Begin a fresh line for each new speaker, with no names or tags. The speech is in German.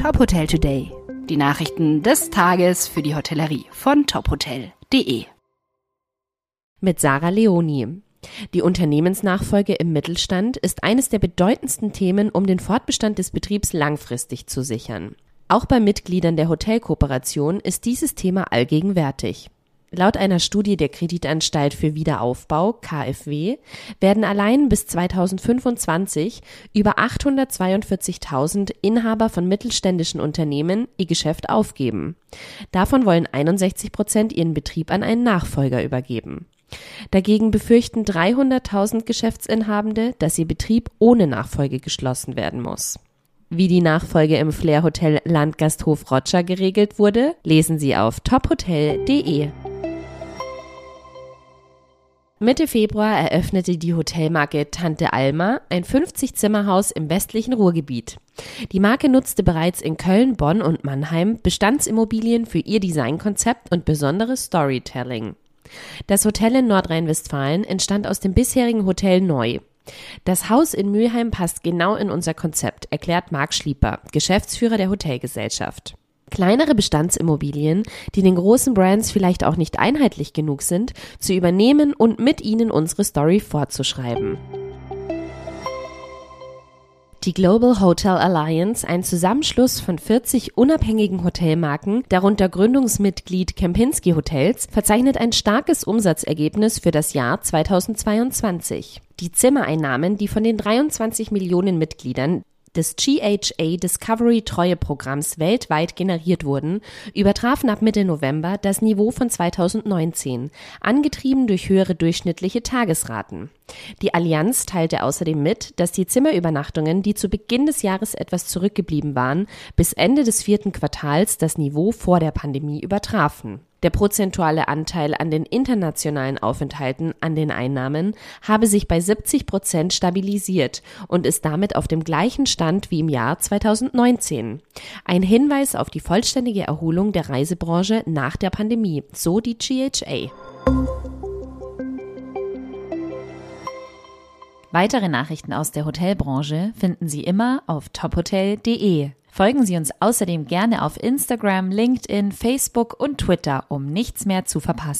Top Hotel Today. Die Nachrichten des Tages für die Hotellerie von tophotel.de.
Mit Sarah Leoni. Die Unternehmensnachfolge im Mittelstand ist eines der bedeutendsten Themen, um den Fortbestand des Betriebs langfristig zu sichern. Auch bei Mitgliedern der Hotelkooperation ist dieses Thema allgegenwärtig. Laut einer Studie der Kreditanstalt für Wiederaufbau KfW werden allein bis 2025 über 842.000 Inhaber von mittelständischen Unternehmen ihr Geschäft aufgeben. Davon wollen 61 Prozent ihren Betrieb an einen Nachfolger übergeben. Dagegen befürchten 300.000 Geschäftsinhabende, dass ihr Betrieb ohne Nachfolge geschlossen werden muss. Wie die Nachfolge im Flair Hotel Landgasthof Roger geregelt wurde, lesen Sie auf tophotel.de. Mitte Februar eröffnete die Hotelmarke Tante Alma ein 50-Zimmer-Haus im westlichen Ruhrgebiet. Die Marke nutzte bereits in Köln, Bonn und Mannheim Bestandsimmobilien für ihr Designkonzept und besonderes Storytelling. Das Hotel in Nordrhein-Westfalen entstand aus dem bisherigen Hotel Neu. Das Haus in Mülheim passt genau in unser Konzept, erklärt Marc Schlieper, Geschäftsführer der Hotelgesellschaft. Kleinere Bestandsimmobilien, die den großen Brands vielleicht auch nicht einheitlich genug sind, zu übernehmen und mit ihnen unsere Story fortzuschreiben. Die Global Hotel Alliance, ein Zusammenschluss von 40 unabhängigen Hotelmarken, darunter Gründungsmitglied Kempinski Hotels, verzeichnet ein starkes Umsatzergebnis für das Jahr 2022. Die Zimmereinnahmen, die von den 23 Millionen Mitgliedern des GHA Discovery Treueprogramms weltweit generiert wurden, übertrafen ab Mitte November das Niveau von 2019, angetrieben durch höhere durchschnittliche Tagesraten. Die Allianz teilte außerdem mit, dass die Zimmerübernachtungen, die zu Beginn des Jahres etwas zurückgeblieben waren, bis Ende des vierten Quartals das Niveau vor der Pandemie übertrafen. Der prozentuale Anteil an den internationalen Aufenthalten an den Einnahmen habe sich bei 70 Prozent stabilisiert und ist damit auf dem gleichen Stand wie im Jahr 2019. Ein Hinweis auf die vollständige Erholung der Reisebranche nach der Pandemie, so die GHA.
Weitere Nachrichten aus der Hotelbranche finden Sie immer auf tophotel.de. Folgen Sie uns außerdem gerne auf Instagram, LinkedIn, Facebook und Twitter, um nichts mehr zu verpassen.